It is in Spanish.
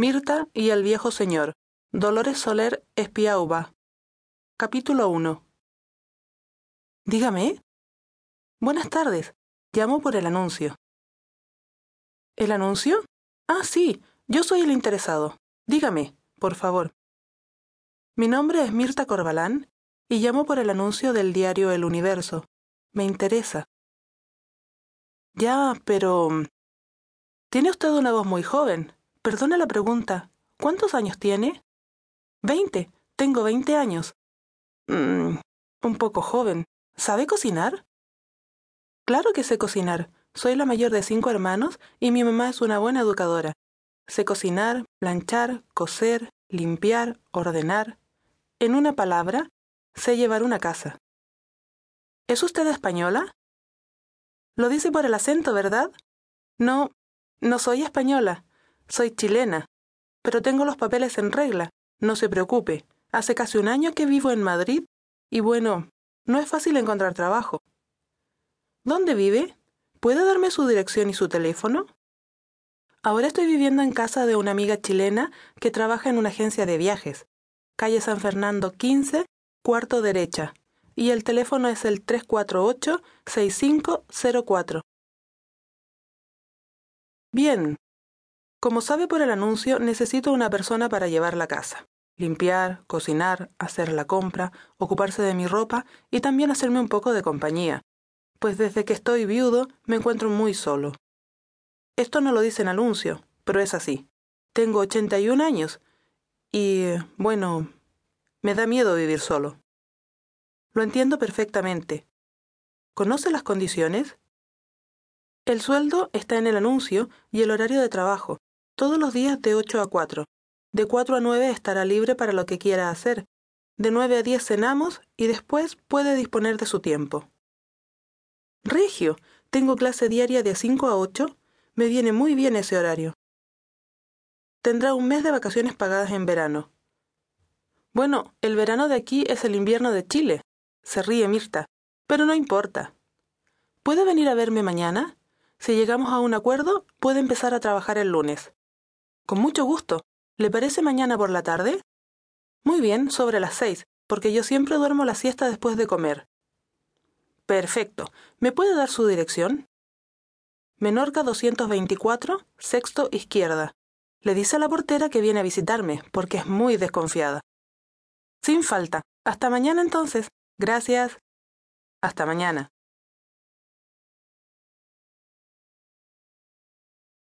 Mirta y el viejo señor. Dolores Soler Espiauba. Capítulo 1. Dígame. Buenas tardes. Llamo por el anuncio. ¿El anuncio? Ah, sí. Yo soy el interesado. Dígame, por favor. Mi nombre es Mirta Corbalán y llamo por el anuncio del diario El Universo. Me interesa. Ya, pero... Tiene usted una voz muy joven. Perdone la pregunta. ¿Cuántos años tiene? Veinte. Tengo veinte años. Mm, un poco joven. ¿Sabe cocinar? Claro que sé cocinar. Soy la mayor de cinco hermanos y mi mamá es una buena educadora. Sé cocinar, planchar, coser, limpiar, ordenar. En una palabra, sé llevar una casa. ¿Es usted española? Lo dice por el acento, ¿verdad? No, no soy española. Soy chilena, pero tengo los papeles en regla. No se preocupe. Hace casi un año que vivo en Madrid y bueno, no es fácil encontrar trabajo. ¿Dónde vive? ¿Puede darme su dirección y su teléfono? Ahora estoy viviendo en casa de una amiga chilena que trabaja en una agencia de viajes. Calle San Fernando 15, cuarto derecha. Y el teléfono es el 348-6504. Bien, como sabe por el anuncio, necesito una persona para llevar la casa. Limpiar, cocinar, hacer la compra, ocuparse de mi ropa y también hacerme un poco de compañía, pues desde que estoy viudo me encuentro muy solo. Esto no lo dice en anuncio, pero es así. Tengo 81 años y, bueno, me da miedo vivir solo. Lo entiendo perfectamente. ¿Conoce las condiciones? El sueldo está en el anuncio y el horario de trabajo, todos los días de 8 a 4. De 4 a 9 estará libre para lo que quiera hacer. De 9 a 10 cenamos y después puede disponer de su tiempo. Regio, tengo clase diaria de 5 a 8. Me viene muy bien ese horario. Tendrá un mes de vacaciones pagadas en verano. Bueno, el verano de aquí es el invierno de Chile. Se ríe Mirta. Pero no importa. ¿Puede venir a verme mañana? Si llegamos a un acuerdo, puede empezar a trabajar el lunes. Con mucho gusto. ¿Le parece mañana por la tarde? Muy bien, sobre las seis, porque yo siempre duermo la siesta después de comer. Perfecto. ¿Me puede dar su dirección? Menorca 224, sexto izquierda. Le dice a la portera que viene a visitarme, porque es muy desconfiada. Sin falta. Hasta mañana entonces. Gracias. Hasta mañana.